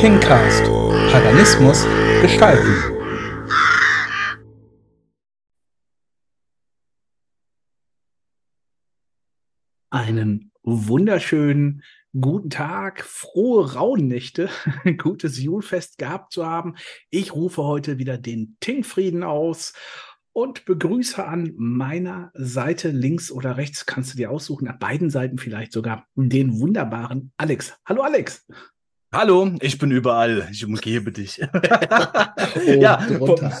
Tincast. Paganismus gestalten. Einen wunderschönen guten Tag, frohe Rauhnächte, gutes Julfest gehabt zu haben. Ich rufe heute wieder den Tinkfrieden aus und begrüße an meiner Seite links oder rechts, kannst du dir aussuchen, an beiden Seiten vielleicht sogar, den wunderbaren Alex. Hallo Alex. Hallo, ich bin überall. Ich umgebe dich. ja, von,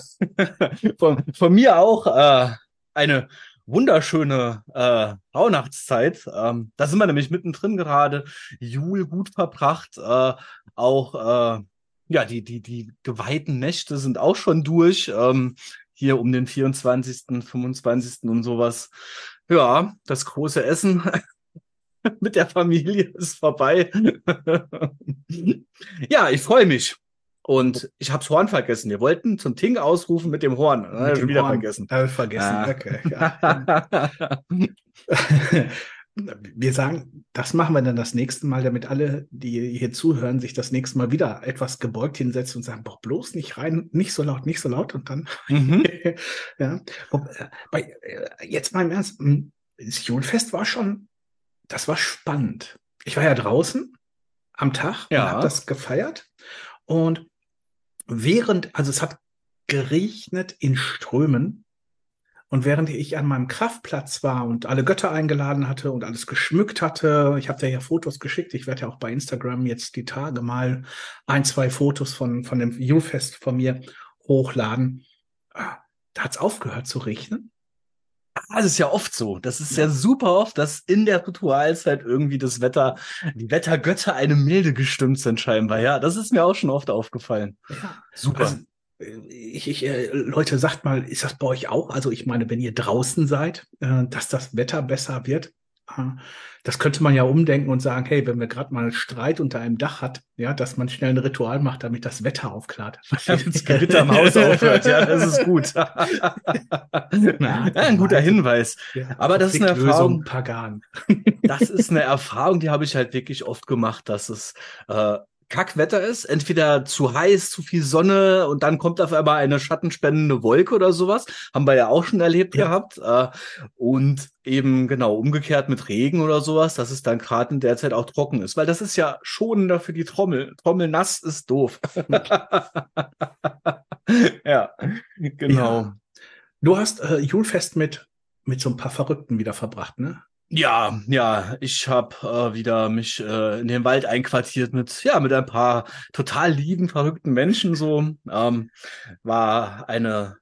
von, von, mir auch äh, eine wunderschöne äh, Rauhnachtszeit. Ähm, da sind wir nämlich mittendrin gerade. Jul gut verbracht. Äh, auch äh, ja, die, die, die geweihten Nächte sind auch schon durch. Ähm, hier um den 24., 25. und sowas. Ja, das große Essen mit der Familie ist vorbei. ja, ich freue mich. Und ich habe das Horn vergessen. Wir wollten zum Ting ausrufen mit dem Horn. Mit dem wieder Horn. vergessen. Habe vergessen. Ah. Okay, ja. wir sagen, das machen wir dann das nächste Mal, damit alle, die hier zuhören, sich das nächste Mal wieder etwas gebeugt hinsetzen und sagen, boah, bloß nicht rein, nicht so laut, nicht so laut und dann, mhm. ja. Bei, äh, jetzt mal im Ernst, hm, das Julfest war schon, das war spannend. Ich war ja draußen am Tag ja. und habe das gefeiert und während, also es hat geregnet in Strömen und während ich an meinem Kraftplatz war und alle Götter eingeladen hatte und alles geschmückt hatte, ich habe dir ja Fotos geschickt, ich werde ja auch bei Instagram jetzt die Tage mal ein, zwei Fotos von, von dem Julfest von mir hochladen. Ah, da hat es aufgehört zu regnen. Das ist ja oft so. Das ist ja. super oft, dass in der Ritualzeit irgendwie das Wetter, die Wettergötter eine milde gestimmt sind scheinbar. Ja, das ist mir auch schon oft aufgefallen. Ja. Super. Also, ich, ich, äh, Leute, sagt mal, ist das bei euch auch? Also ich meine, wenn ihr draußen seid, äh, dass das Wetter besser wird, äh, das könnte man ja umdenken und sagen, hey, wenn wir gerade mal Streit unter einem Dach hat, ja, dass man schnell ein Ritual macht, damit das Wetter aufklart. das Gewitter im Haus aufhört, ja, das ist gut. Na, ein guter Hinweis. Ja, Aber das ist eine Erfahrung. Pagan. das ist eine Erfahrung, die habe ich halt wirklich oft gemacht, dass es äh, Kackwetter ist, entweder zu heiß, zu viel Sonne und dann kommt auf einmal eine schattenspendende Wolke oder sowas. Haben wir ja auch schon erlebt ja. gehabt. Äh, und eben genau umgekehrt mit Regen oder sowas, dass es dann gerade in der Zeit auch trocken ist. Weil das ist ja schonender für die Trommel. Trommel nass ist doof. ja, genau. Ja. Du hast äh, Julfest mit, mit so ein paar Verrückten wieder verbracht, ne? Ja, ja, ich habe äh, wieder mich äh, in den Wald einquartiert mit ja mit ein paar total lieben, verrückten Menschen. So ähm, war eine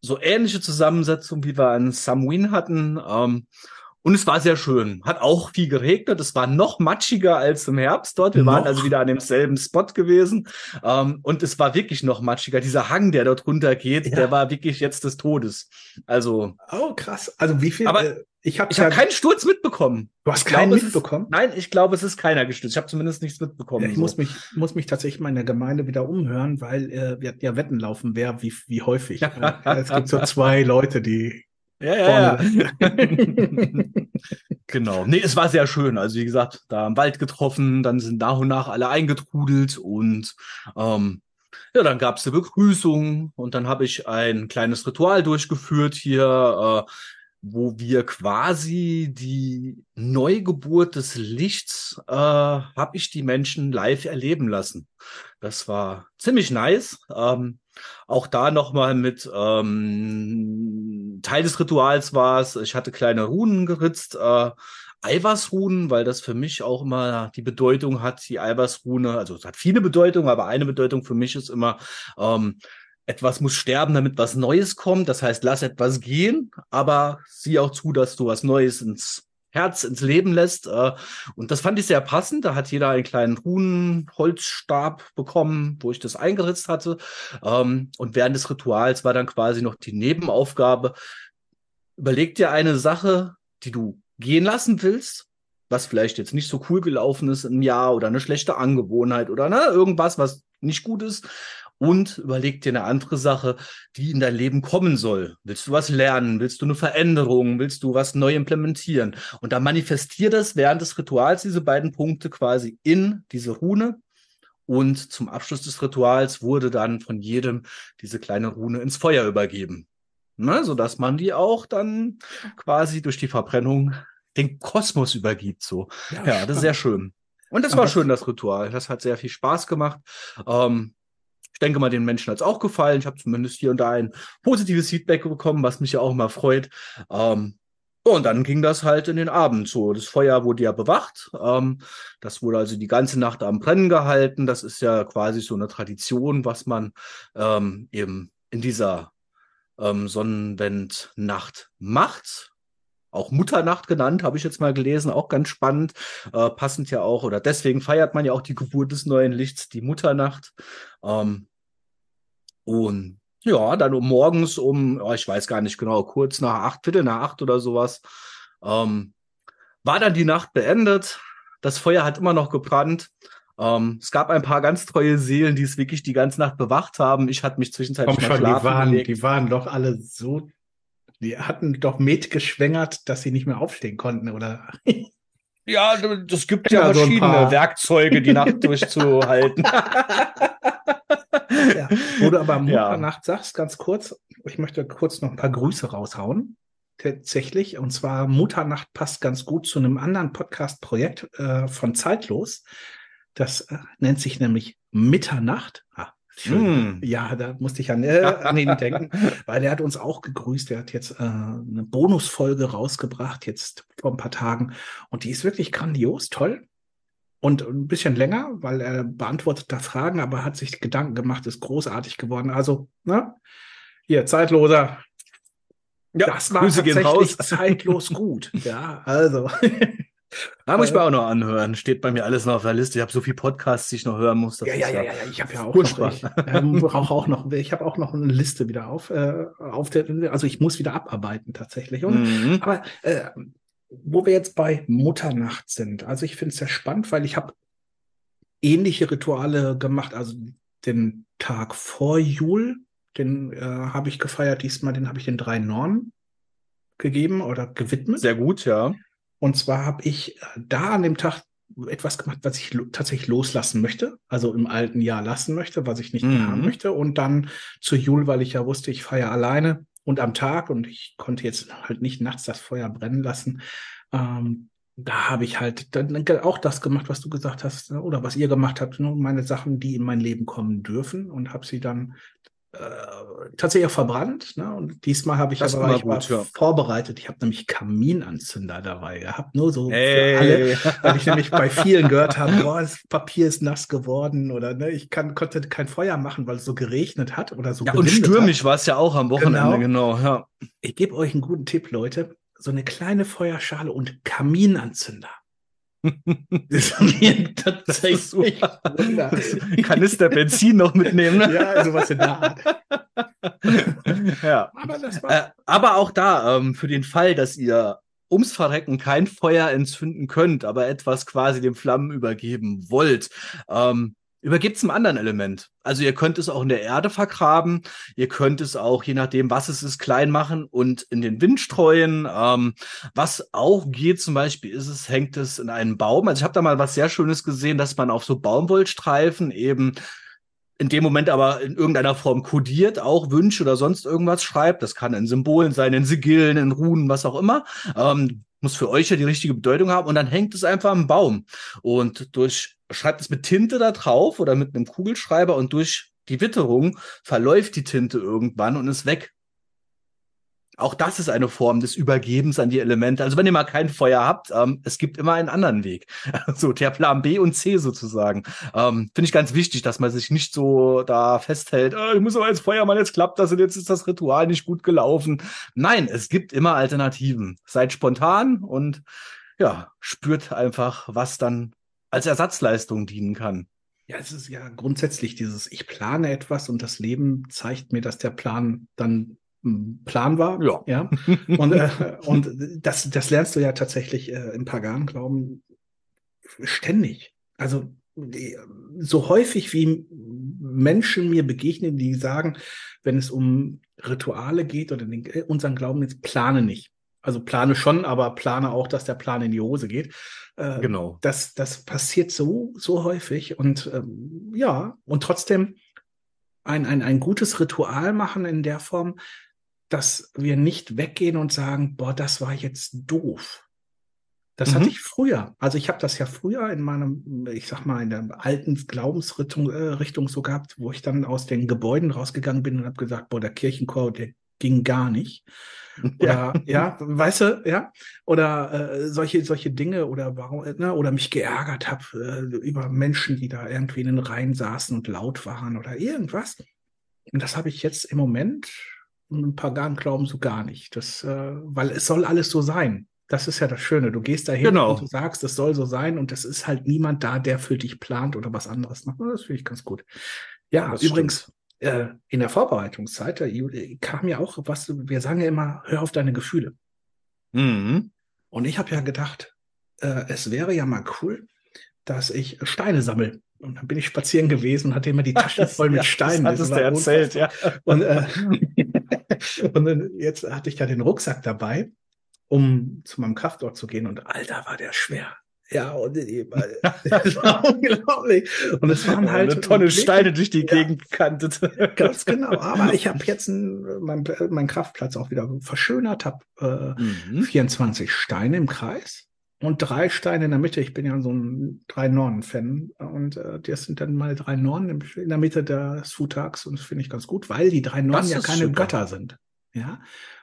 so ähnliche Zusammensetzung, wie wir an Samhain hatten. Ähm, und es war sehr schön. Hat auch viel geregnet. Es war noch matschiger als im Herbst dort. Wir noch? waren also wieder an demselben Spot gewesen. Ähm, und es war wirklich noch matschiger. Dieser Hang, der dort runtergeht, ja. der war wirklich jetzt des Todes. Also. Oh, krass. Also wie viel? Aber äh, ich habe hab keinen Sturz mitbekommen. Du hast keinen glaube, mitbekommen? Ist, nein, ich glaube, es ist keiner gestürzt. Ich habe zumindest nichts mitbekommen. Ja, ich so. muss mich muss mich tatsächlich mal in der Gemeinde wieder umhören, weil äh, wir ja Wetten laufen, wer wie wie häufig. es gibt so zwei Leute, die ja, ja, ja. genau. Nee, es war sehr schön. Also, wie gesagt, da im Wald getroffen, dann sind nach und nach alle eingetrudelt und ähm, ja, dann gab's eine Begrüßung und dann habe ich ein kleines Ritual durchgeführt hier, äh, wo wir quasi die Neugeburt des Lichts äh, habe ich die Menschen live erleben lassen. Das war ziemlich nice. Ähm, auch da nochmal mit ähm, Teil des Rituals war es, ich hatte kleine Runen geritzt, äh, Eiweißrunen, weil das für mich auch immer die Bedeutung hat, die Eiweißrune, also es hat viele Bedeutungen, aber eine Bedeutung für mich ist immer, ähm, etwas muss sterben, damit was Neues kommt. Das heißt, lass etwas gehen, aber sieh auch zu, dass du was Neues ins Herz, ins Leben lässt. Äh, und das fand ich sehr passend. Da hat jeder einen kleinen Runenholzstab bekommen, wo ich das eingeritzt hatte. Ähm, und während des Rituals war dann quasi noch die Nebenaufgabe. Überleg dir eine Sache, die du gehen lassen willst, was vielleicht jetzt nicht so cool gelaufen ist im Jahr oder eine schlechte Angewohnheit oder ne, irgendwas, was nicht gut ist und überleg dir eine andere Sache, die in dein Leben kommen soll. Willst du was lernen? Willst du eine Veränderung? Willst du was neu implementieren? Und dann manifestier das während des Rituals, diese beiden Punkte quasi in diese Rune Und zum Abschluss des Rituals wurde dann von jedem diese kleine Rune ins Feuer übergeben. Ne, so dass man die auch dann quasi durch die Verbrennung den Kosmos übergibt. So, ja, ja das ist sehr schön. Und das Aber war schön, das Ritual. Das hat sehr viel Spaß gemacht. Ähm, ich denke mal, den Menschen hat es auch gefallen. Ich habe zumindest hier und da ein positives Feedback bekommen, was mich ja auch immer freut. Ähm, und dann ging das halt in den Abend so. Das Feuer wurde ja bewacht. Ähm, das wurde also die ganze Nacht am Brennen gehalten. Das ist ja quasi so eine Tradition, was man ähm, eben in dieser ähm, Sonnenwendnacht macht. Auch Mutternacht genannt, habe ich jetzt mal gelesen, auch ganz spannend. Äh, passend ja auch, oder deswegen feiert man ja auch die Geburt des neuen Lichts, die Mutternacht. Ähm, und ja, dann um morgens um, oh, ich weiß gar nicht genau, kurz nach acht, Viertel nach acht oder sowas, ähm, war dann die Nacht beendet. Das Feuer hat immer noch gebrannt. Ähm, es gab ein paar ganz treue Seelen, die es wirklich die ganze Nacht bewacht haben. Ich hatte mich zwischenzeitlich Komm schon, die waren, die waren doch alle so, die hatten doch mitgeschwängert, dass sie nicht mehr aufstehen konnten, oder? Ja, das gibt ja, ja verschiedene so Werkzeuge, die Nacht durchzuhalten. ja. Wo du aber Mutternacht ja. sagst, ganz kurz, ich möchte kurz noch ein paar Grüße raushauen tatsächlich. Und zwar Mutternacht passt ganz gut zu einem anderen Podcast-Projekt äh, von Zeitlos. Das äh, nennt sich nämlich Mitternacht. Ah, Mm. Ja, da musste ich an, äh, an ihn denken, weil er hat uns auch gegrüßt. Er hat jetzt äh, eine Bonusfolge rausgebracht, jetzt vor ein paar Tagen. Und die ist wirklich grandios, toll. Und ein bisschen länger, weil er beantwortet da Fragen, aber hat sich Gedanken gemacht, ist großartig geworden. Also, ne? Hier, zeitloser. Ja, das war Grüße tatsächlich zeitlos gut. Ja, also. Da muss ich mir auch noch anhören. Steht bei mir alles noch auf der Liste. Ich habe so viele Podcasts, die ich noch hören muss. Ja, ja, ja, ja, Ich habe ja auch noch, ich, ähm, auch noch, ich habe auch noch eine Liste wieder auf, äh, auf der, also ich muss wieder abarbeiten tatsächlich. Mhm. Aber äh, wo wir jetzt bei Mutternacht sind, also ich finde es sehr spannend, weil ich habe ähnliche Rituale gemacht. Also den Tag vor Jul, den äh, habe ich gefeiert. Diesmal, den habe ich den drei Nornen gegeben oder gewidmet. Sehr gut, ja. Und zwar habe ich äh, da an dem Tag etwas gemacht, was ich lo tatsächlich loslassen möchte, also im alten Jahr lassen möchte, was ich nicht mhm. mehr haben möchte. Und dann zu Jul, weil ich ja wusste, ich feiere alleine und am Tag und ich konnte jetzt halt nicht nachts das Feuer brennen lassen. Ähm, da habe ich halt dann auch das gemacht, was du gesagt hast, ne, oder was ihr gemacht habt, nur ne, meine Sachen, die in mein Leben kommen dürfen und habe sie dann äh, tatsächlich auch verbrannt. Ne? Und diesmal habe ich das aber ich gut, ja. vorbereitet. Ich habe nämlich Kaminanzünder dabei gehabt. Nur so hey. für alle, weil ich nämlich bei vielen gehört habe, boah, das Papier ist nass geworden oder ne, ich kann, konnte kein Feuer machen, weil es so geregnet hat oder so. Ja, und stürmisch war es ja auch am Wochenende, genau. genau ja. Ich gebe euch einen guten Tipp, Leute. So eine kleine Feuerschale und Kaminanzünder. Das ist mir tatsächlich Kanister Benzin noch mitnehmen. Ne? Ja, sowas in der Art. ja. Aber, äh, aber auch da, ähm, für den Fall, dass ihr ums Verrecken kein Feuer entzünden könnt, aber etwas quasi den Flammen übergeben wollt, ähm, Übergibt es einem anderen Element. Also ihr könnt es auch in der Erde vergraben, ihr könnt es auch, je nachdem, was es ist, klein machen und in den Wind streuen. Ähm, was auch geht, zum Beispiel, ist es, hängt es in einem Baum. Also ich habe da mal was sehr Schönes gesehen, dass man auf so Baumwollstreifen eben in dem Moment aber in irgendeiner Form kodiert, auch Wünsche oder sonst irgendwas schreibt. Das kann in Symbolen sein, in Sigillen, in Runen, was auch immer. Ähm, muss für euch ja die richtige Bedeutung haben und dann hängt es einfach am Baum. Und durch schreibt es mit Tinte da drauf oder mit einem Kugelschreiber und durch die Witterung verläuft die Tinte irgendwann und ist weg. Auch das ist eine Form des Übergebens an die Elemente. Also wenn ihr mal kein Feuer habt, ähm, es gibt immer einen anderen Weg. so der Plan B und C sozusagen. Ähm, Finde ich ganz wichtig, dass man sich nicht so da festhält, oh, ich muss aber jetzt Feuermann, jetzt klappt das und jetzt ist das Ritual nicht gut gelaufen. Nein, es gibt immer Alternativen. Seid spontan und ja, spürt einfach, was dann als Ersatzleistung dienen kann. Ja, es ist ja grundsätzlich dieses, ich plane etwas und das Leben zeigt mir, dass der Plan dann hm, Plan war. Ja. ja? Und, äh, und das, das lernst du ja tatsächlich äh, in Pagan glauben ständig. Also so häufig wie Menschen mir begegnen, die sagen, wenn es um Rituale geht oder den, äh, unseren Glauben jetzt plane nicht. Also plane schon, aber plane auch, dass der Plan in die Hose geht. Äh, genau. Das, das passiert so, so häufig. Und ähm, ja, und trotzdem ein, ein, ein gutes Ritual machen in der Form, dass wir nicht weggehen und sagen, boah, das war jetzt doof. Das mhm. hatte ich früher. Also ich habe das ja früher in meinem, ich sag mal, in der alten Glaubensrichtung äh, Richtung so gehabt, wo ich dann aus den Gebäuden rausgegangen bin und habe gesagt, boah, der Kirchenchor, der ging gar nicht. Oder ja, ja weißt du, ja, oder äh, solche solche Dinge oder warum ne, oder mich geärgert habe äh, über Menschen, die da irgendwie in den Reihen saßen und laut waren oder irgendwas. Und das habe ich jetzt im Moment ein paar Pagan glauben so gar nicht. Das, äh, weil es soll alles so sein. Das ist ja das Schöne. Du gehst dahin genau. und du sagst, es soll so sein und es ist halt niemand da, der für dich plant oder was anderes macht. Das finde ich ganz gut. Ja, das übrigens, äh, in der Vorbereitungszeit, da kam ja auch was, wir sagen ja immer, hör auf deine Gefühle. Mhm. Und ich habe ja gedacht, äh, es wäre ja mal cool, dass ich Steine sammle. Und dann bin ich spazieren gewesen und hatte immer die Taschen voll mit Steinen. Das hattest du erzählt, ja. Und, äh, und jetzt hatte ich ja den Rucksack dabei, um zu meinem Kraftort zu gehen. Und Alter, war der schwer. Ja, und das war unglaublich. Und es waren halt eine Tonne Steine durch die ja, Gegend gekantet. Ganz genau. Aber ich habe jetzt meinen mein Kraftplatz auch wieder verschönert, habe äh, mhm. 24 Steine im Kreis und drei Steine in der Mitte. Ich bin ja so ein drei Nornen-Fan und äh, das sind dann meine drei Nornen in der Mitte des Futtags und das finde ich ganz gut, weil die drei Nornen ja keine super. Götter sind. Ja,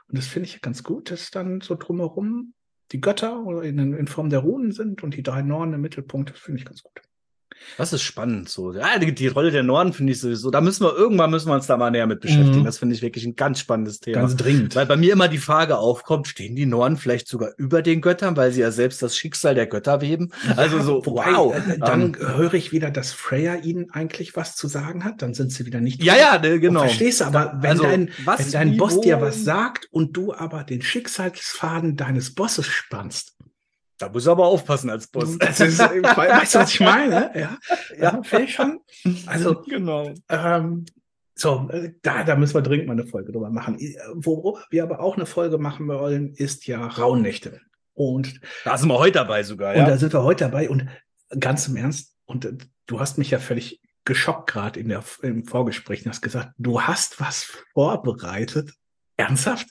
und das finde ich ganz gut, dass dann so drumherum die Götter in, in Form der Runen sind und die drei Norden im Mittelpunkt. Das finde ich ganz gut. Das ist spannend so. Ja, die, die Rolle der Norden finde ich sowieso. Da müssen wir irgendwann müssen wir uns da mal näher mit beschäftigen. Mhm. Das finde ich wirklich ein ganz spannendes Thema. Ganz dringend. Weil bei mir immer die Frage aufkommt, stehen die Norden vielleicht sogar über den Göttern, weil sie ja selbst das Schicksal der Götter weben? Also so, wobei, wow. Äh, dann um, ähm, höre ich wieder, dass Freya ihnen eigentlich was zu sagen hat. Dann sind sie wieder nicht. Ja, ja, ne, genau. Und verstehst du, aber wenn also, dein, was, wenn dein Boss dir was sagt und du aber den Schicksalsfaden deines Bosses spannst, da muss er aber aufpassen als Boss. Das ist, weißt du, was ich meine? Ja, ja. ich schon. Also, genau. Ähm, so, äh, da, da müssen wir dringend mal eine Folge drüber machen. Worüber wir aber auch eine Folge machen wollen, ist ja Rauhnächte. Und da sind wir heute dabei sogar, ja. Und da sind wir heute dabei und ganz im Ernst, und äh, du hast mich ja völlig geschockt gerade in der, im Vorgespräch und hast gesagt, du hast was vorbereitet. Ernsthaft?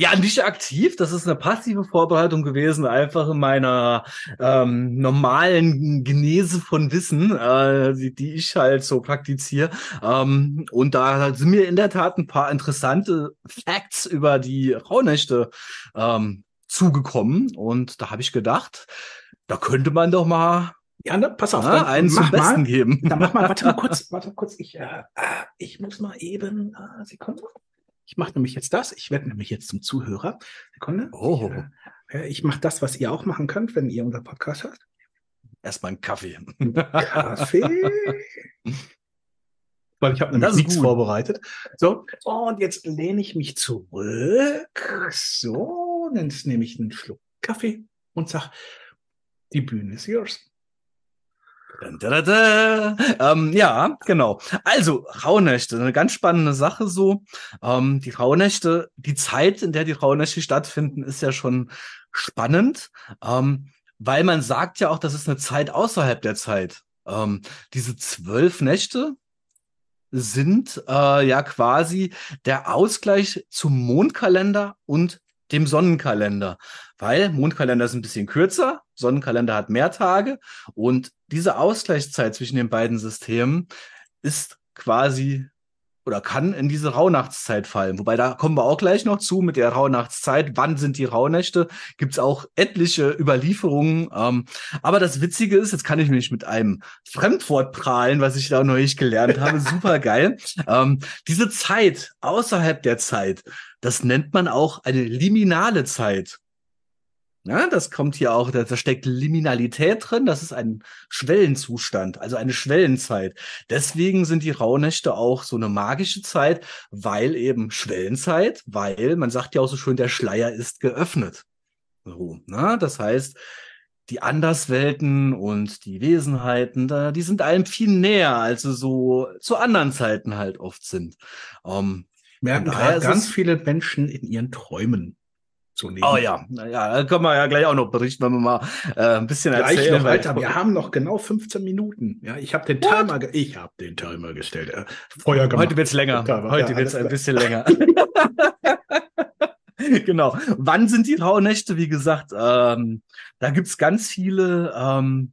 Ja, nicht aktiv. Das ist eine passive Vorbereitung gewesen, einfach in meiner ähm, normalen Genese von Wissen, äh, die, die ich halt so praktiziere. Ähm, und da sind mir in der Tat ein paar interessante Facts über die Rauhnächte ähm, zugekommen. Und da habe ich gedacht, da könnte man doch mal ja, ne, pass auf, ja, einen zum Besten mal, geben. Dann mach mal, warte mal kurz, warte mal kurz, ich, äh, äh ich muss mal eben, äh, Sekunde. Ich mache nämlich jetzt das. Ich werde nämlich jetzt zum Zuhörer. Sekunde. Oh. Ich, äh, ich mache das, was ihr auch machen könnt, wenn ihr unser Podcast hört. Erstmal einen Kaffee. Kaffee. Weil ich habe nämlich nichts gut. vorbereitet. So, und jetzt lehne ich mich zurück. So, dann nehme ich einen Schluck Kaffee und sag, die Bühne ist yours. Ähm, ja, genau. Also Rauhnächte, eine ganz spannende Sache so. Ähm, die Rauhnächte, die Zeit, in der die Rauhnächte stattfinden, ist ja schon spannend, ähm, weil man sagt ja auch, das ist eine Zeit außerhalb der Zeit. Ähm, diese zwölf Nächte sind äh, ja quasi der Ausgleich zum Mondkalender und dem Sonnenkalender, weil Mondkalender ist ein bisschen kürzer, Sonnenkalender hat mehr Tage und diese Ausgleichszeit zwischen den beiden Systemen ist quasi oder kann in diese Rauhnachtszeit fallen. Wobei da kommen wir auch gleich noch zu mit der Rauhnachtszeit. Wann sind die Rauhnächte? Gibt es auch etliche Überlieferungen. Ähm, aber das Witzige ist, jetzt kann ich mich mit einem Fremdwort prahlen, was ich da neulich gelernt habe. Super geil. Ähm, diese Zeit außerhalb der Zeit, das nennt man auch eine liminale Zeit. Ja, das kommt hier auch, da, da steckt Liminalität drin, das ist ein Schwellenzustand, also eine Schwellenzeit. Deswegen sind die Rauhnächte auch so eine magische Zeit, weil eben Schwellenzeit, weil man sagt ja auch so schön, der Schleier ist geöffnet. So, na, das heißt, die Anderswelten und die Wesenheiten, da, die sind einem viel näher, als sie so zu anderen Zeiten halt oft sind. Ähm, Merken ganz viele Menschen in ihren Träumen. So oh ja, ja, da können wir ja gleich auch noch berichten, wenn wir mal äh, ein bisschen gleich erzählen. Noch weiter. Wir haben noch genau 15 Minuten. Ja, ich habe den Timer, ich habe den Timer gestellt. Äh, Feuer gemacht. Heute wird's länger. Heute ja, wird's ein bisschen länger. genau. Wann sind die Rauhnächte? Wie gesagt, ähm, da gibt's ganz viele ähm,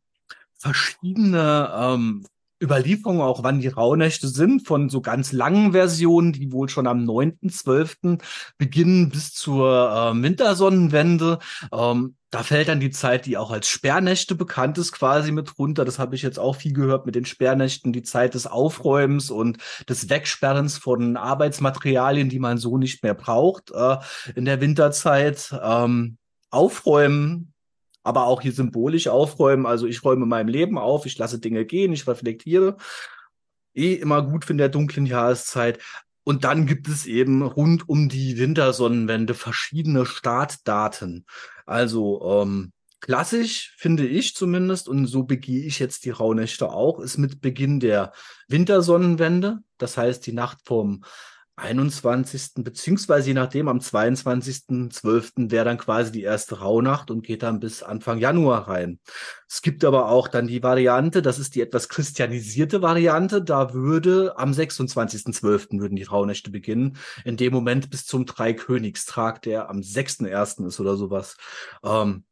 verschiedene ähm, Überlieferungen auch, wann die Rauhnächte sind, von so ganz langen Versionen, die wohl schon am 9.12. beginnen bis zur äh, Wintersonnenwende. Ähm, da fällt dann die Zeit, die auch als Sperrnächte bekannt ist, quasi mit runter. Das habe ich jetzt auch viel gehört mit den Sperrnächten, die Zeit des Aufräumens und des Wegsperrens von Arbeitsmaterialien, die man so nicht mehr braucht äh, in der Winterzeit. Ähm, aufräumen aber auch hier symbolisch aufräumen. Also ich räume meinem Leben auf, ich lasse Dinge gehen, ich reflektiere. Eh immer gut in der dunklen Jahreszeit. Und dann gibt es eben rund um die Wintersonnenwende verschiedene Startdaten. Also ähm, klassisch finde ich zumindest, und so begehe ich jetzt die Rauhnächte auch, ist mit Beginn der Wintersonnenwende. Das heißt, die Nacht vom 21. beziehungsweise je nachdem am 22.12. wäre dann quasi die erste Rauhnacht und geht dann bis Anfang Januar rein. Es gibt aber auch dann die Variante, das ist die etwas christianisierte Variante, da würde am 26.12. würden die Rauhnächte beginnen, in dem Moment bis zum Dreikönigstag, der am 6.1. ist oder sowas. Ähm,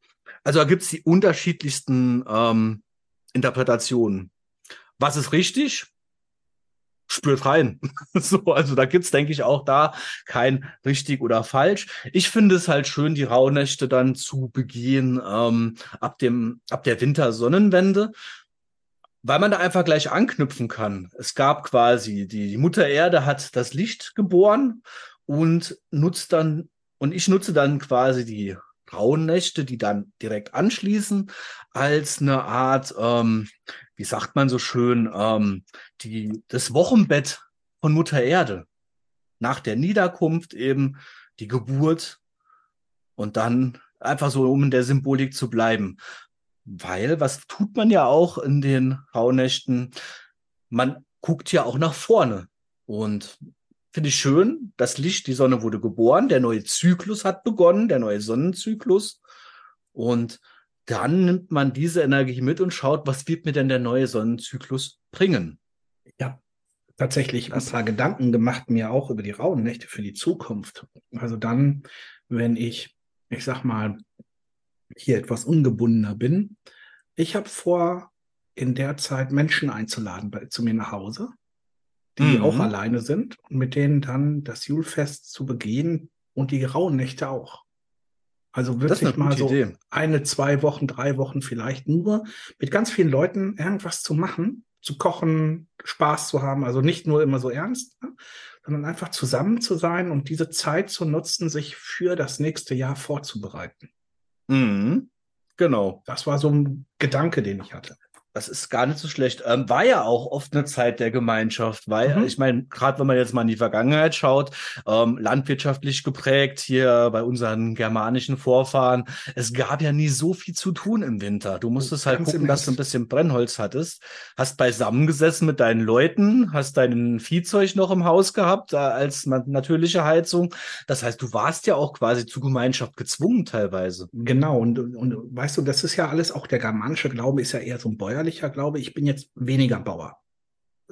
also da gibt's die unterschiedlichsten ähm, Interpretationen. Was ist richtig? Spürt rein. so, also da gibt's denke ich, auch da kein richtig oder falsch. Ich finde es halt schön, die Rauhnächte dann zu begehen ähm, ab dem, ab der Wintersonnenwende. Weil man da einfach gleich anknüpfen kann. Es gab quasi, die, die Mutter Erde hat das Licht geboren und nutzt dann, und ich nutze dann quasi die Rauhnächte, die dann direkt anschließen, als eine Art, ähm, wie sagt man so schön, ähm, die, das Wochenbett von Mutter Erde. Nach der Niederkunft eben die Geburt und dann einfach so, um in der Symbolik zu bleiben. Weil, was tut man ja auch in den Rauhnächten? Man guckt ja auch nach vorne. Und finde ich schön, das Licht, die Sonne wurde geboren, der neue Zyklus hat begonnen, der neue Sonnenzyklus. Und dann nimmt man diese Energie mit und schaut, was wird mir denn der neue Sonnenzyklus bringen. Ja, tatsächlich das, ein paar Gedanken gemacht mir auch über die rauen Nächte für die Zukunft. Also dann, wenn ich, ich sag mal, hier etwas ungebundener bin, ich habe vor, in der Zeit Menschen einzuladen bei, zu mir nach Hause, die mhm. auch alleine sind und mit denen dann das Julfest zu begehen und die rauen Nächte auch. Also wirklich mal so Idee. eine, zwei Wochen, drei Wochen vielleicht nur mit ganz vielen Leuten irgendwas zu machen, zu kochen, Spaß zu haben. Also nicht nur immer so ernst, ne? sondern einfach zusammen zu sein und diese Zeit zu nutzen, sich für das nächste Jahr vorzubereiten. Mhm. Genau. Das war so ein Gedanke, den ich hatte. Das ist gar nicht so schlecht. Ähm, war ja auch oft eine Zeit der Gemeinschaft, weil mhm. ich meine, gerade wenn man jetzt mal in die Vergangenheit schaut, ähm, landwirtschaftlich geprägt hier bei unseren germanischen Vorfahren, es gab ja nie so viel zu tun im Winter. Du musstest halt gucken, dass du ein bisschen Brennholz hattest, hast beisammengesessen mit deinen Leuten, hast dein Viehzeug noch im Haus gehabt äh, als natürliche Heizung. Das heißt, du warst ja auch quasi zu Gemeinschaft gezwungen teilweise. Genau, und, und, und weißt du, das ist ja alles, auch der germanische Glaube ist ja eher so ein Bäuer bäuerlicher Glaube. Ich bin jetzt weniger Bauer.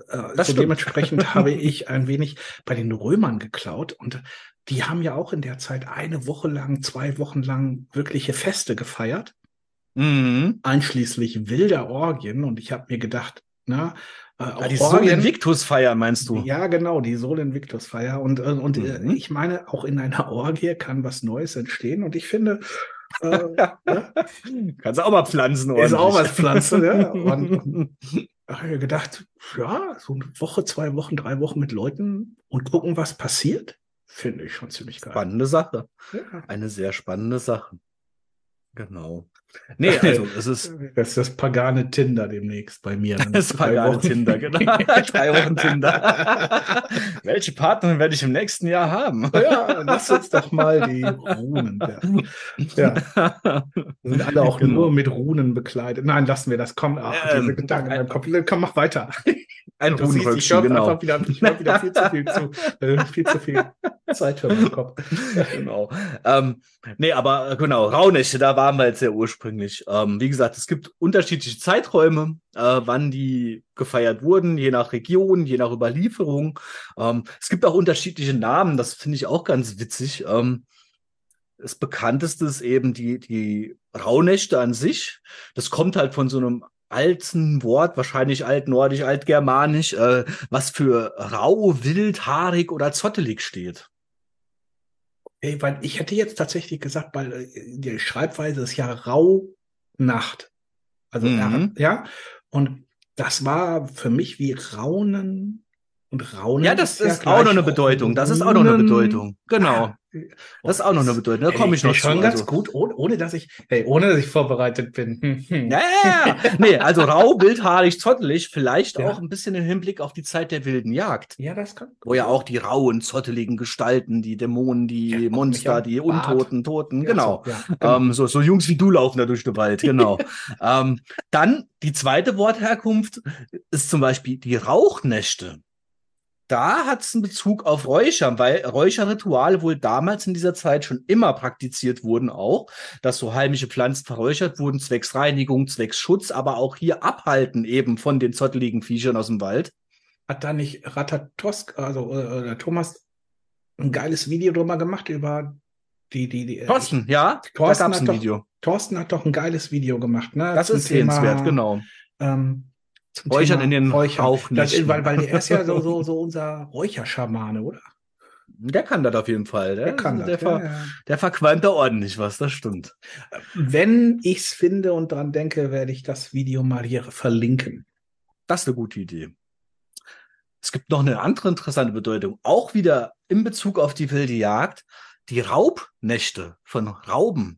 Äh, das so dementsprechend habe ich ein wenig bei den Römern geklaut und die haben ja auch in der Zeit eine Woche lang, zwei Wochen lang wirkliche Feste gefeiert, mhm. einschließlich wilder Orgien. Und ich habe mir gedacht, na, äh, ja, die Sol Invictus-Feier meinst du? Ja, genau, die Sol Invictus-Feier. Und, äh, und äh, mhm. ich meine, auch in einer Orgie kann was Neues entstehen. Und ich finde, äh, ja. Kannst auch mal pflanzen. Ist auch was pflanzen, ja. Und, habe gedacht, ja, so eine Woche, zwei Wochen, drei Wochen mit Leuten und gucken, was passiert, finde ich schon ziemlich geil. Spannende Sache. Ja. Eine sehr spannende Sache. Genau. Nee, also es ist. Das ist das pagane Tinder demnächst bei mir. Das pagane Wochen. Tinder, genau. Drei Wochen Tinder. Welche Partnerin werde ich im nächsten Jahr haben? ja, lass uns doch mal die Runen werden. Ja. Sind alle auch genau. nur mit Runen bekleidet. Nein, lassen wir das. Komm, ach, ähm, diese Gedanken in meinem Kopf. Komm, mach weiter. Ein Du siehst, ich habe genau. einfach wieder, ich hab wieder viel zu viel zu, äh, viel zu viel Zeit für meinen Kopf. genau. Ähm, nee, aber äh, genau, Rauhnächte, da waren wir jetzt sehr ursprünglich. Ähm, wie gesagt, es gibt unterschiedliche Zeiträume, äh, wann die gefeiert wurden, je nach Region, je nach Überlieferung. Ähm, es gibt auch unterschiedliche Namen, das finde ich auch ganz witzig. Ähm, das bekannteste ist eben die, die Rauhnächte an sich. Das kommt halt von so einem alten Wort, wahrscheinlich altnordisch, altgermanisch, äh, was für rau, wild, haarig oder zottelig steht. Ey, weil ich hätte jetzt tatsächlich gesagt, weil äh, die Schreibweise ist ja Rauhnacht. Also Mhm. ja, und das war für mich wie Raunen und Raunen. Ja, das ist, ja auch noch eine Bedeutung. Das ist auch noch eine. Bedeutung. Genau. Ah, Das ist auch noch eine Bedeutung. Da komme ich noch schon zu. ganz Also- gut, ohne, ohne dass ich, hey, ohne dass ich vorbereitet bin. Hm. Ja, ja, nee, also rau, wildhaarig, zottelig, vielleicht Ja. auch ein bisschen im Hinblick auf die Zeit der wilden Jagd. Ja, das kann. Wo ja auch die rauen, zotteligen Gestalten, die Dämonen, die Monster, die. Untoten, Toten, genau. so, genau. Ähm, so, so Jungs wie du laufen da durch den Wald, genau. ähm, dann die zweite Wortherkunft ist zum Beispiel die Rauchnächte. Da hat es einen Bezug auf Räuchern, weil Räucherrituale wohl damals in dieser Zeit schon immer praktiziert wurden auch, dass so heimische Pflanzen verräuchert wurden, zwecks Reinigung, zwecks Schutz, aber auch hier abhalten eben von den zotteligen Viechern aus dem Wald. Hat da nicht Ratatosk, also äh, äh, Thomas, ein geiles Video drüber gemacht über die, die, die. äh, Thorsten, ja, Thorsten hat doch- Video. Thorsten hat doch ein geiles Video gemacht, ne? Das ist sehenswert, genau. Ähm, zum Räuchern Thema in den Räuchern. Das, Rauchnächten. weil, weil der ist ja so, so, so unser Räucherschamane, oder? Der kann das auf jeden Fall. Der, Der kann der, das. ver, Ja, ja. der verqualmt da ordentlich was, das stimmt. Wenn ich's finde und dran denke, werde ich das Video mal hier verlinken. Das ist eine gute Idee. Es gibt noch eine andere interessante Bedeutung, auch wieder in Bezug auf die wilde Jagd, die Raubnächte von Rauben.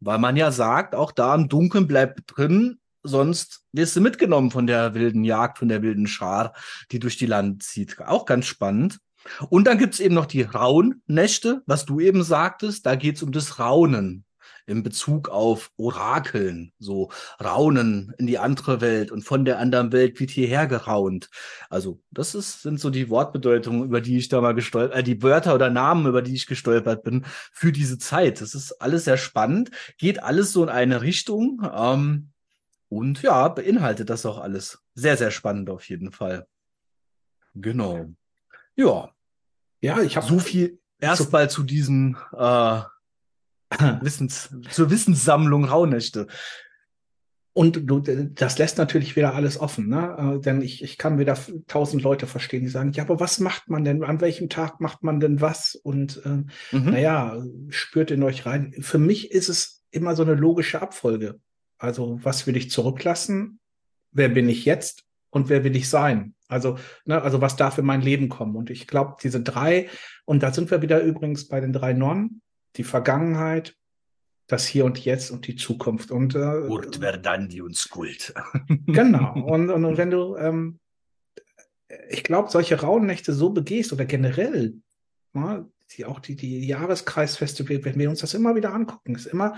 Weil man ja sagt, auch da im Dunkeln bleibt drin, sonst wirst du mitgenommen von der wilden Jagd, von der wilden Schar, die durch die Lande zieht. Auch ganz spannend. Und dann gibt's eben noch die Rauhnächte, was du eben sagtest, da geht's um das Raunen in Bezug auf Orakeln, so Raunen in die andere Welt und von der anderen Welt wird hierher geraunt. Also das ist, sind so die Wortbedeutungen, über die ich da mal gestolpert, äh, die Wörter oder Namen, über die ich gestolpert bin für diese Zeit. Das ist alles sehr spannend, geht alles so in eine Richtung ähm, und ja, beinhaltet das auch alles. Sehr, sehr spannend auf jeden Fall. Genau. Ja, Ja, ich habe so viel erstmal zu diesem äh, Wissens, zur Wissenssammlung Rauhnächte. Und du, das lässt natürlich wieder alles offen, ne? Äh, Denn ich, ich kann wieder tausend Leute verstehen, die sagen, ja, aber was macht man denn? An welchem Tag macht man denn was? Und ähm, Mhm. naja, spürt in euch rein. Für mich ist es immer so eine logische Abfolge. Also, was will ich zurücklassen? Wer bin ich jetzt? Und wer will ich sein? Also, ne, also was darf in mein Leben kommen? Und ich glaube, diese drei, und da sind wir wieder übrigens bei den drei Nonnen, die Vergangenheit, das Hier und Jetzt und die Zukunft. Und äh, Urt verdandi und Skuld. Genau. Und, und, und wenn du, ähm, ich glaube, solche Rauhnächte so begehst oder generell, ne, die, auch die, die Jahreskreisfeste, wenn wir uns das immer wieder angucken, ist immer,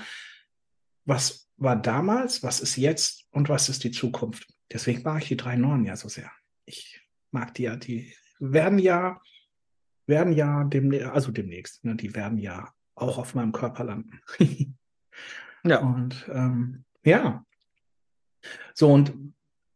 was war damals, was ist jetzt und was ist die Zukunft. Deswegen mag ich die drei Nornen ja so sehr. Ich mag die ja, die werden ja, werden ja demnächst, also demnächst, ne, die werden ja auch auf meinem Körper landen. Ja. Und ähm, ja. So, und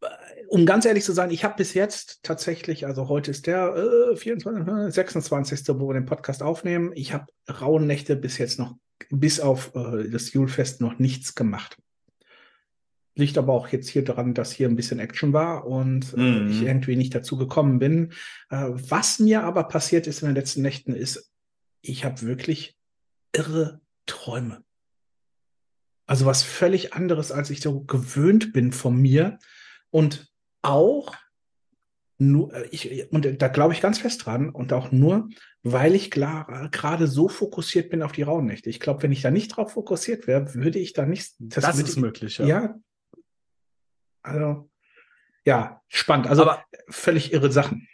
äh, um ganz ehrlich zu sein, ich habe bis jetzt tatsächlich, also heute ist der äh, 24, äh, 26., wo wir den Podcast aufnehmen. Ich habe rauen Nächte bis jetzt noch, bis auf äh, das Julfest noch nichts gemacht. Liegt aber auch jetzt hier dran, dass hier ein bisschen Action war und äh, Mhm. ich irgendwie nicht dazu gekommen bin. Äh, was mir aber passiert ist in den letzten Nächten, ist, ich habe wirklich irre Träume. Also was völlig anderes, als ich so gewöhnt bin von mir. Und auch nur, äh, ich, und da glaube ich ganz fest dran, und auch nur, weil ich klar- gerade so fokussiert bin auf die Rauhnächte. Ich glaube, wenn ich da nicht drauf fokussiert wäre, würde ich da nicht. Das, würde ist ich, möglich, ja. ja. Also, ja, spannend. Also Aber völlig irre Sachen.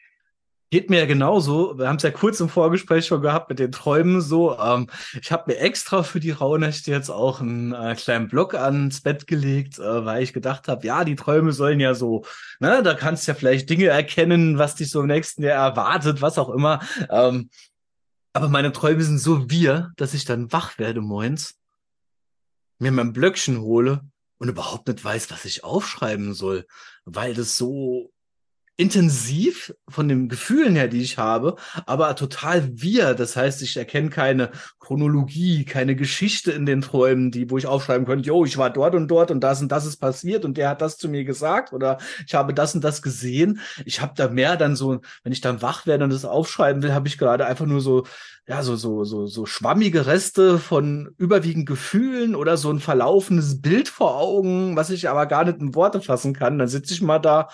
Geht mir ja genauso. Wir haben es ja kurz im Vorgespräch schon gehabt mit den Träumen so. Ähm, ich habe mir extra für die Rauhnächte jetzt auch einen äh, kleinen Block ans Bett gelegt, äh, weil ich gedacht habe, ja, die Träume sollen ja so, ne, da kannst du ja vielleicht Dinge erkennen, was dich so im nächsten Jahr erwartet, was auch immer. Ähm, aber meine Träume sind so wir, dass ich dann wach werde moins, mir mein Blöckchen hole und überhaupt nicht weiß, was ich aufschreiben soll, weil das so intensiv von den Gefühlen her, die ich habe, aber total wir. Das heißt, ich erkenne keine Chronologie, keine Geschichte in den Träumen, die, wo ich aufschreiben könnte, yo, ich war dort und dort und das und das ist passiert und der hat das zu mir gesagt oder ich habe das und das gesehen. Ich habe da mehr dann so, wenn ich dann wach werde und das aufschreiben will, habe ich gerade einfach nur so ja, so, so, so, so schwammige Reste von überwiegend Gefühlen oder so ein verlaufenes Bild vor Augen, was ich aber gar nicht in Worte fassen kann. Dann sitze ich mal da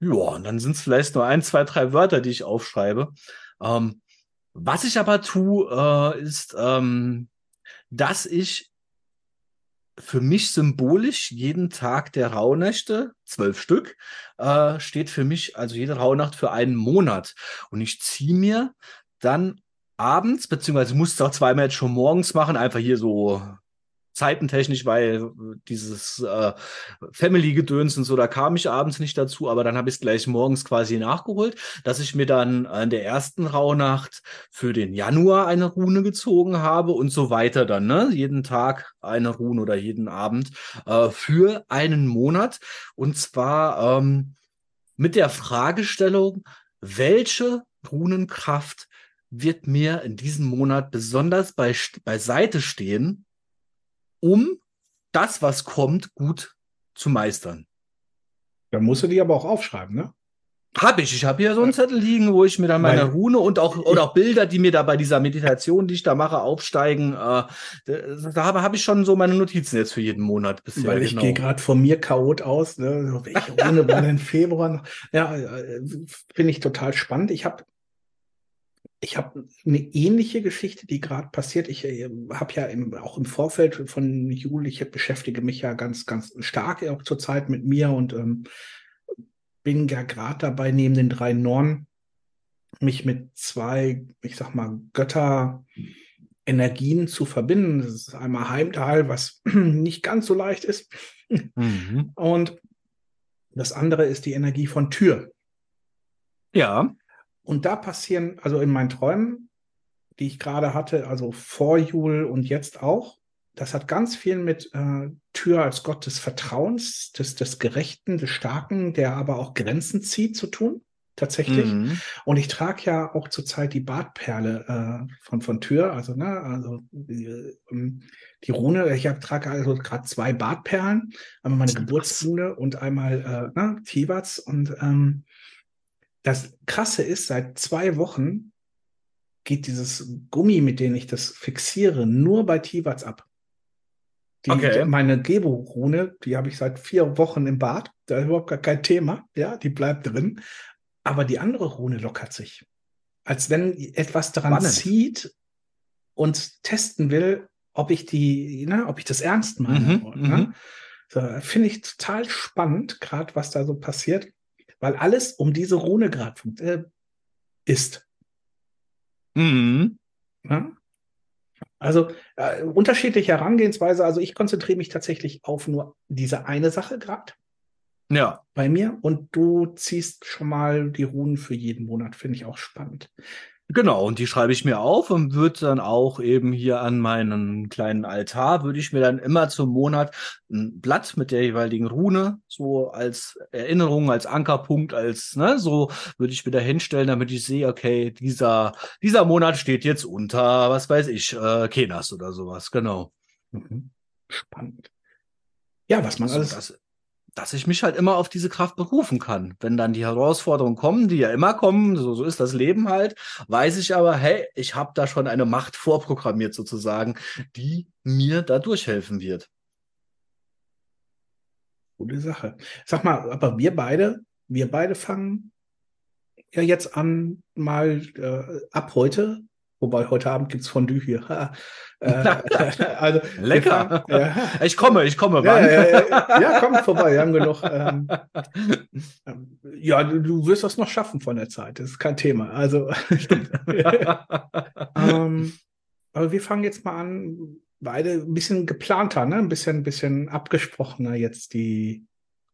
ja, und dann sind es vielleicht nur ein, zwei, drei Wörter, die ich aufschreibe. Ähm, was ich aber tue, äh, ist, ähm, dass ich für mich symbolisch jeden Tag der Rauhnächte, zwölf Stück, äh, steht für mich, also jede Rauhnacht für einen Monat. Und ich ziehe mir dann abends, beziehungsweise muss es auch zweimal jetzt schon morgens machen, einfach hier so zeitentechnisch, weil dieses äh, Family-Gedöns und so, da kam ich abends nicht dazu, aber dann habe ich es gleich morgens quasi nachgeholt, dass ich mir dann in der ersten Rauhnacht für den Januar eine Rune gezogen habe und so weiter dann, ne? Jeden Tag eine Rune oder jeden Abend äh, für einen Monat. Und zwar ähm, mit der Fragestellung, welche Runenkraft wird mir in diesem Monat besonders bei, beiseite stehen, um das, was kommt, gut zu meistern. Da musst du die aber auch aufschreiben, ne? Hab ich. Ich habe hier so einen Zettel liegen, wo ich mir dann meine Weil Rune und auch oder auch Bilder, die mir da bei dieser Meditation, die ich da mache, aufsteigen. Äh, da habe hab ich schon so meine Notizen jetzt für jeden Monat bisher. Weil ich genau. gehe gerade von mir Chaot aus. Ne? Welche Rune war denn Februar? Ja, äh, finde ich total spannend. Ich habe ich habe eine ähnliche Geschichte, die gerade passiert. Ich äh, habe ja im, auch im Vorfeld von Juli, ich beschäftige mich ja ganz, ganz stark auch zurzeit mit mir und ähm, bin ja gerade dabei, neben den drei Norn mich mit zwei, ich sag mal, Götterenergien zu verbinden. Das ist einmal Heimtal, was nicht ganz so leicht ist. Mhm. Und das andere ist die Energie von Tür. Ja. Und da passieren, also in meinen Träumen, die ich gerade hatte, also vor Jul und jetzt auch, das hat ganz viel mit äh, Tür als Gott des Vertrauens, des, des Gerechten, des Starken, der aber auch Grenzen zieht, zu tun. Tatsächlich. Mhm. Und ich trage ja auch zurzeit die Bartperle äh, von, von Tür, also, ne, also die, ähm, die Rune, ich hab, trage also gerade zwei Bartperlen, einmal meine Geburtsrune und einmal äh, ne, Tivats und ähm, das Krasse ist, seit zwei Wochen geht dieses Gummi, mit dem ich das fixiere, nur bei Tivats ab. Die, okay. Meine Gebo-Rune, die habe ich seit vier Wochen im Bad. Da ist überhaupt gar kein Thema. Ja, die bleibt drin. Aber die andere Rune lockert sich. Als wenn etwas daran Spannend. zieht und testen will, ob ich die, ne, ob ich das ernst meine. Mhm, ne? Mhm. So, Finde ich total spannend, gerade was da so passiert weil alles um diese Rune gerade äh, ist. Mhm. Ja? Also äh, unterschiedliche Herangehensweise. Also ich konzentriere mich tatsächlich auf nur diese eine Sache gerade. Ja. Bei mir und du ziehst schon mal die Runen für jeden Monat, finde ich auch spannend. Genau, und die schreibe ich mir auf und würde dann auch eben hier an meinen kleinen Altar, würde ich mir dann immer zum Monat ein Blatt mit der jeweiligen Rune, so als Erinnerung, als Ankerpunkt, als, ne, so würde ich mir da hinstellen, damit ich sehe, okay, dieser, dieser Monat steht jetzt unter, was weiß ich, äh, Kenas oder sowas, genau. Mhm. Spannend. Ja, was man alles. Das, dass ich mich halt immer auf diese Kraft berufen kann. Wenn dann die Herausforderungen kommen, die ja immer kommen, so, so ist das Leben halt, weiß ich aber, hey, ich habe da schon eine Macht vorprogrammiert sozusagen, die mir da durchhelfen wird. Gute Sache. Sag mal, aber wir beide, wir beide fangen ja jetzt an, mal äh, ab heute Wobei heute Abend gibt es Fondue hier. äh, also, Lecker. Fangen, ja. Ich komme, ich komme. Ja, ja, ja, ja, komm vorbei. Wir haben genug. Ähm, ähm, ja, du, du, wirst das noch schaffen von der Zeit. Das ist kein Thema. Also, ähm, aber wir fangen jetzt mal an, beide ein bisschen geplanter, ne? ein bisschen, ein bisschen abgesprochener jetzt die,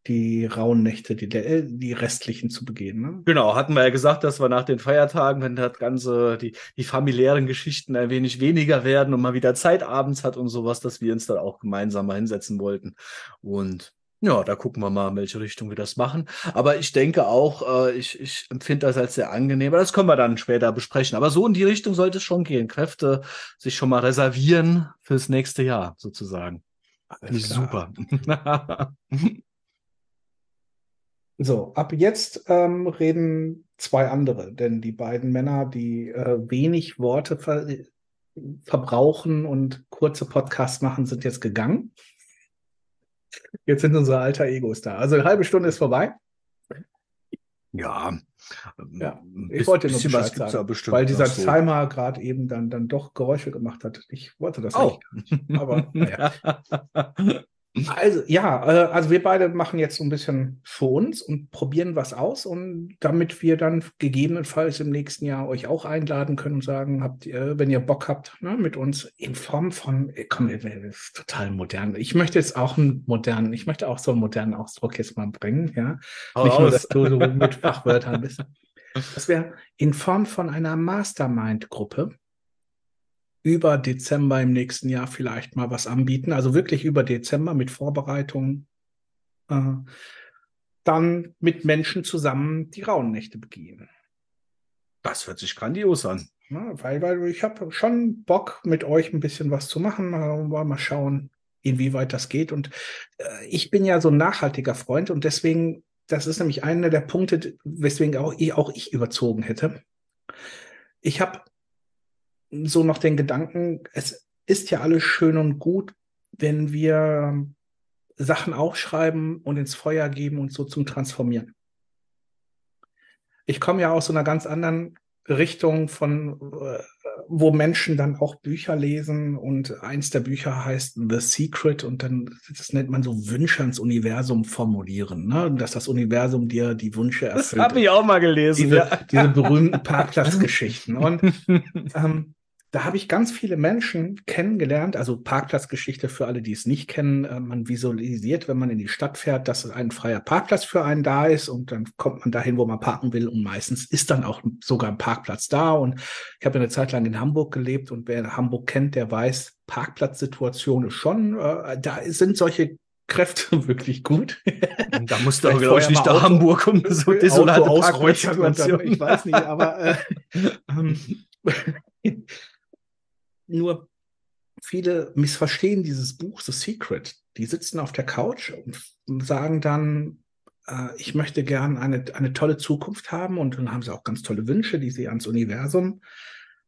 die rauen Nächte, die, die restlichen zu begehen. Ne? Genau, hatten wir ja gesagt, dass wir nach den Feiertagen, wenn das Ganze, die, die familiären Geschichten ein wenig weniger werden und mal wieder Zeit abends hat und sowas, dass wir uns dann auch gemeinsam mal hinsetzen wollten. Und ja, da gucken wir mal, in welche Richtung wir das machen. Aber ich denke auch, äh, ich, ich empfinde das als sehr angenehm. Aber das können wir dann später besprechen. Aber so in die Richtung sollte es schon gehen. Kräfte sich schon mal reservieren fürs nächste Jahr sozusagen. Finde ich super. So, ab jetzt ähm, reden zwei andere, denn die beiden Männer, die äh, wenig Worte ver verbrauchen und kurze Podcasts machen, sind jetzt gegangen. Jetzt sind unsere alter Egos da. Also eine halbe Stunde ist vorbei. Ja, ja. ich wollte nur Bescheid was sagen, weil dieser so. Timer gerade eben dann, dann doch Geräusche gemacht hat. Ich wollte das oh. nicht. Aber naja. Also ja, äh, also wir beide machen jetzt so ein bisschen für uns und probieren was aus und damit wir dann gegebenenfalls im nächsten Jahr euch auch einladen können und sagen, habt ihr, wenn ihr Bock habt, ne, mit uns in Form von, äh, komm, das ist total modern. Ich möchte jetzt auch einen modernen, ich möchte auch so einen modernen Ausdruck jetzt mal bringen, ja. Hau Nicht aus. nur, dass du so mit Fachwörtern bist. Das wäre in Form von einer Mastermind-Gruppe über Dezember im nächsten Jahr vielleicht mal was anbieten. Also wirklich über Dezember mit Vorbereitungen. Äh, dann mit Menschen zusammen die Rauhnächte begehen. Das hört sich grandios an. Ja, weil, weil ich habe schon Bock, mit euch ein bisschen was zu machen. Mal schauen, inwieweit das geht. Und äh, ich bin ja so ein nachhaltiger Freund und deswegen, das ist nämlich einer der Punkte, weswegen auch ich, auch ich überzogen hätte. Ich habe so noch den Gedanken, es ist ja alles schön und gut, wenn wir Sachen aufschreiben und ins Feuer geben und so zum Transformieren. Ich komme ja aus so einer ganz anderen Richtung von, äh, wo Menschen dann auch Bücher lesen und eins der Bücher heißt The Secret und dann, das nennt man so Wünsche ans Universum formulieren, ne? dass das Universum dir die Wünsche erfüllt. Das habe ich auch mal gelesen. Diese, ja. diese berühmten Parkplatzgeschichten. Und ähm, da habe ich ganz viele Menschen kennengelernt, also Parkplatzgeschichte für alle, die es nicht kennen. Äh, man visualisiert, wenn man in die Stadt fährt, dass ein freier Parkplatz für einen da ist und dann kommt man dahin, wo man parken will und meistens ist dann auch sogar ein Parkplatz da. Und ich habe eine Zeit lang in Hamburg gelebt und wer Hamburg kennt, der weiß, Parkplatzsituation ist schon, äh, da sind solche Kräfte wirklich gut. Da musst du aber, glaube ich, nicht nach Hamburg um so desolate Parkplatzsituation. Ich weiß nicht, aber äh, ähm, Nur viele missverstehen dieses Buch The Secret. Die sitzen auf der Couch und sagen dann, äh, ich möchte gern eine, eine tolle Zukunft haben und dann haben sie auch ganz tolle Wünsche, die sie ans Universum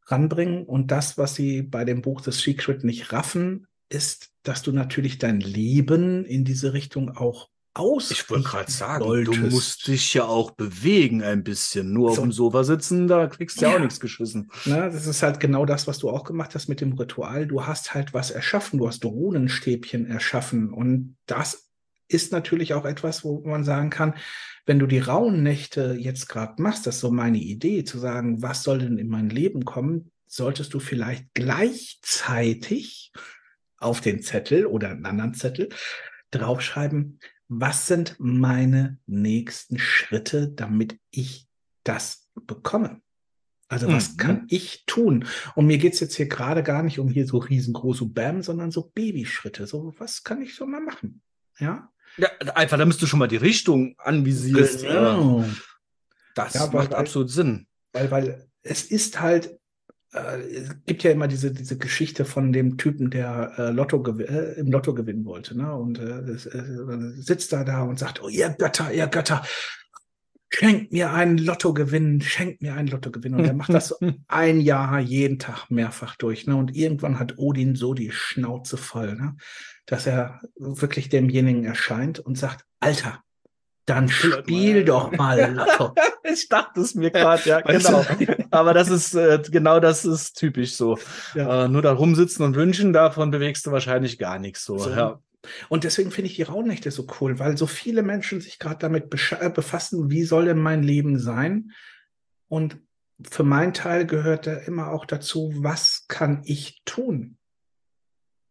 ranbringen. Und das, was sie bei dem Buch The Secret nicht raffen, ist, dass du natürlich dein Leben in diese Richtung auch aus. Ich wollte gerade sagen, solltest. du musst dich ja auch bewegen ein bisschen. Nur so. auf dem Sofa sitzen, da kriegst du ja, ja auch nichts geschissen. Na, das ist halt genau das, was du auch gemacht hast mit dem Ritual. Du hast halt was erschaffen. Du hast Runenstäbchen erschaffen. Und das ist natürlich auch etwas, wo man sagen kann, wenn du die rauen Nächte jetzt gerade machst, das ist so meine Idee, zu sagen, was soll denn in mein Leben kommen, solltest du vielleicht gleichzeitig auf den Zettel oder einen anderen Zettel draufschreiben, was sind meine nächsten Schritte, damit ich das bekomme? Also was mhm. kann ich tun? Und mir geht's jetzt hier gerade gar nicht um hier so riesengroße Bam, sondern so Babyschritte. So, was kann ich so mal machen? Ja. Ja, einfach, da müsst du schon mal die Richtung anvisieren. Genau. Das ja, macht weil, absolut Sinn. Weil, weil es ist halt äh, es gibt ja immer diese, diese Geschichte von dem Typen, der äh, Lotto äh, im Lotto gewinnen wollte. Ne? Und äh, äh, sitzt da da und sagt, oh ihr Götter, ihr Götter, schenkt mir einen Lottogewinn, schenkt mir einen Lottogewinn. Und er macht das so ein Jahr jeden Tag mehrfach durch. Ne? Und irgendwann hat Odin so die Schnauze voll, ne? dass er wirklich demjenigen erscheint und sagt, Alter, Dann spiel doch mal. ich dachte es mir gerade, ja, genau. Aber das ist äh, genau das ist typisch so. Ja. Äh, nur da rumsitzen und wünschen, davon bewegst du wahrscheinlich gar nichts so. so. Ja. Und deswegen finde ich die Rauhnächte so cool, weil so viele Menschen sich gerade damit äh, befassen, wie soll denn mein Leben sein? Und für meinen Teil gehört da immer auch dazu, was kann ich tun?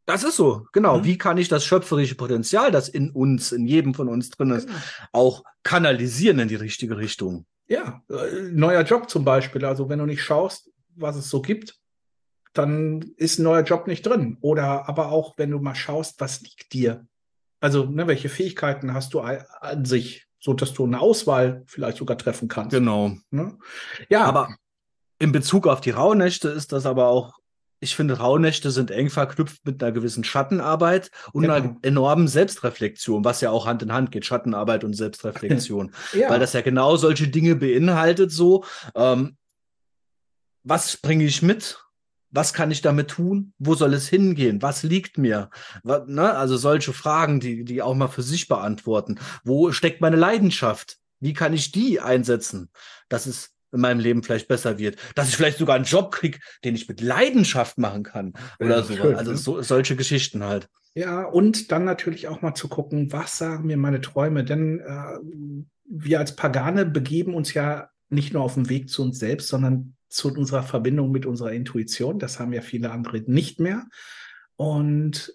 Das ist so, genau. Mhm. Wie kann ich das schöpferische Potenzial, das in uns, in jedem von uns drin ist, genau. auch kanalisieren in die richtige Richtung? Ja, äh, neuer Job zum Beispiel. Also wenn du nicht schaust, was es so gibt, dann ist ein neuer Job nicht drin. Oder aber auch, wenn du mal schaust, was liegt dir? Also, ne, welche Fähigkeiten hast du an sich, so dass du eine Auswahl vielleicht sogar treffen kannst. Genau. Ne? Ja. Aber in Bezug auf die Rauhnächte ist das aber auch ich finde, Rauhnächte sind eng verknüpft mit einer gewissen Schattenarbeit und genau. einer enormen Selbstreflexion, was ja auch Hand in Hand geht, Schattenarbeit und Selbstreflexion. ja. Weil das ja genau solche Dinge beinhaltet, so, ähm, was bringe ich mit? Was kann ich damit tun? Wo soll es hingehen? Was liegt mir? Was, ne? Also solche Fragen, die, die auch mal für sich beantworten. Wo steckt meine Leidenschaft? Wie kann ich die einsetzen? Das ist in meinem Leben vielleicht besser wird. Dass ich vielleicht sogar einen Job kriege, den ich mit Leidenschaft machen kann oder so. Schön, also ne? so, solche Geschichten halt. Ja, und dann natürlich auch mal zu gucken, was sagen mir meine Träume? Denn äh, wir als Pagane begeben uns ja nicht nur auf dem Weg zu uns selbst, sondern zu unserer Verbindung mit unserer Intuition. Das haben ja viele andere nicht mehr. Und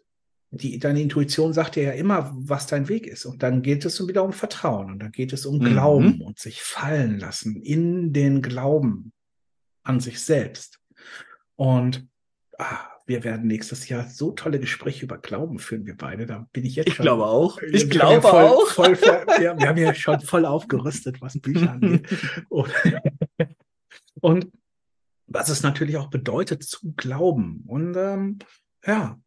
die, deine Intuition sagt dir ja immer, was dein Weg ist. Und dann geht es wieder um Vertrauen und dann geht es um mhm. Glauben und sich fallen lassen in den Glauben an sich selbst. Und ah, wir werden nächstes Jahr so tolle Gespräche über Glauben führen, wir beide. Da bin ich jetzt ich schon. Ich glaube auch. Ich glaube ja voll, auch. Voll, voll, wir, wir, haben ja schon voll aufgerüstet, was Bücher angeht. Und, und was es natürlich auch bedeutet, zu glauben. Und ähm, ja,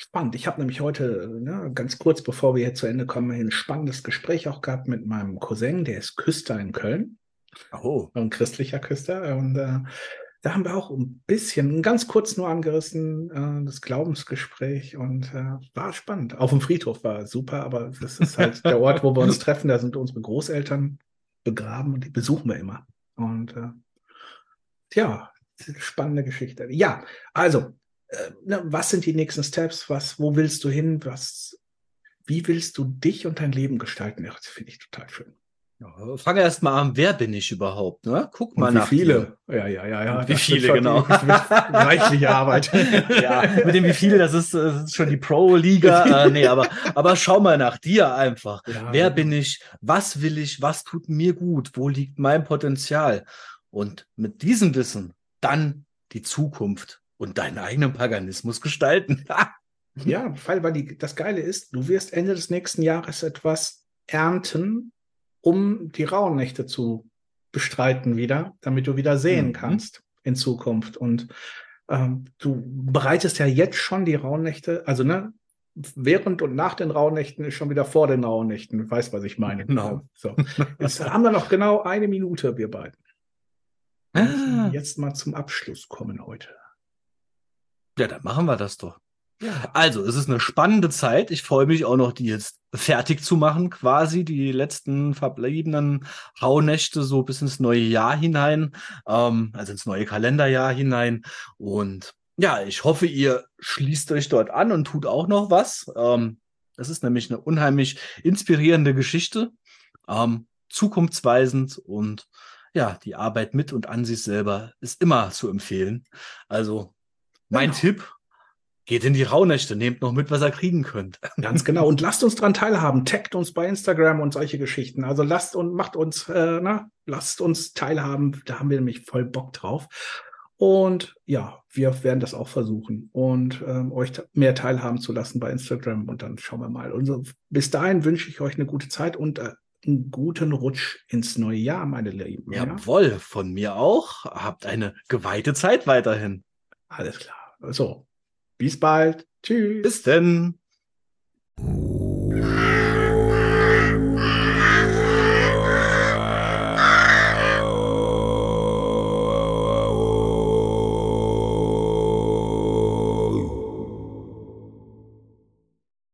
Spannend. Ich habe nämlich heute, ne, ganz kurz bevor wir hier zu Ende kommen, ein spannendes Gespräch auch gehabt mit meinem Cousin, der ist Küster in Köln. Oh. Ein christlicher Küster. Und äh, da haben wir auch ein bisschen, ganz kurz nur angerissen, äh, das Glaubensgespräch und äh, war spannend. Auf dem Friedhof war super, aber das ist halt der Ort, wo wir uns treffen. Da sind unsere Großeltern begraben und die besuchen wir immer. Und äh, ja, spannende Geschichte. Ja, also äh, ne, was sind die nächsten Steps? Was, wo willst du hin? Was, wie willst du dich und dein Leben gestalten? Ja, das finde ich total schön. Ja, fange erst mal an, wer bin ich überhaupt? Ne? Guck mal und wie nach viele. Dir. Ja, ja, ja, ja. Und wie viele, genau. Reichliche Arbeit. ja, mit dem wie viele, das ist, das ist schon die Pro-Liga. äh, nee, aber, aber schau mal nach dir einfach. Ja, wer bin ich? Was will ich? Was tut mir gut? Wo liegt mein Potenzial? Und mit diesem Wissen dann die Zukunft und deinen eigenen Paganismus gestalten. ja, weil, weil die, das Geile ist, du wirst Ende des nächsten Jahres etwas ernten, um die Rauhnächte zu bestreiten wieder, damit du wieder sehen mhm. kannst in Zukunft. Und ähm, du bereitest ja jetzt schon die Rauhnächte, also ne, während und nach den Rauhnächten ist schon wieder vor den Rauhnächten. Du weißt, was ich meine. Genau. So. Jetzt haben wir noch genau eine Minute, wir beiden. Ah. Jetzt mal zum Abschluss kommen heute. Ja, dann machen wir das doch. Ja. Also, es ist eine spannende Zeit. Ich freue mich auch noch, die jetzt fertig zu machen, quasi die letzten verbliebenen Rauhnächte so bis ins neue Jahr hinein, ähm, also ins neue Kalenderjahr hinein. Und ja, ich hoffe, ihr schließt euch dort an und tut auch noch was. Ähm, das ist nämlich eine unheimlich inspirierende Geschichte, ähm, zukunftsweisend und ja, die Arbeit mit und an sich selber ist immer zu empfehlen. Also mein genau. Tipp, geht in die Rauhnächte, nehmt noch mit, was ihr kriegen könnt. Ganz genau. Und lasst uns dran teilhaben. Taggt uns bei Instagram und solche Geschichten. Also lasst und macht uns, äh, na, lasst uns teilhaben. Da haben wir nämlich voll Bock drauf. Und ja, wir werden das auch versuchen und ähm, euch mehr teilhaben zu lassen bei Instagram. Und dann schauen wir mal. Und so, bis dahin wünsche ich euch eine gute Zeit und äh, einen guten Rutsch ins neue Jahr, meine Lieben. Jawohl, von mir auch. Habt eine geweihte Zeit weiterhin. Alles klar. So, bis bald. Tschüss. Bis denn.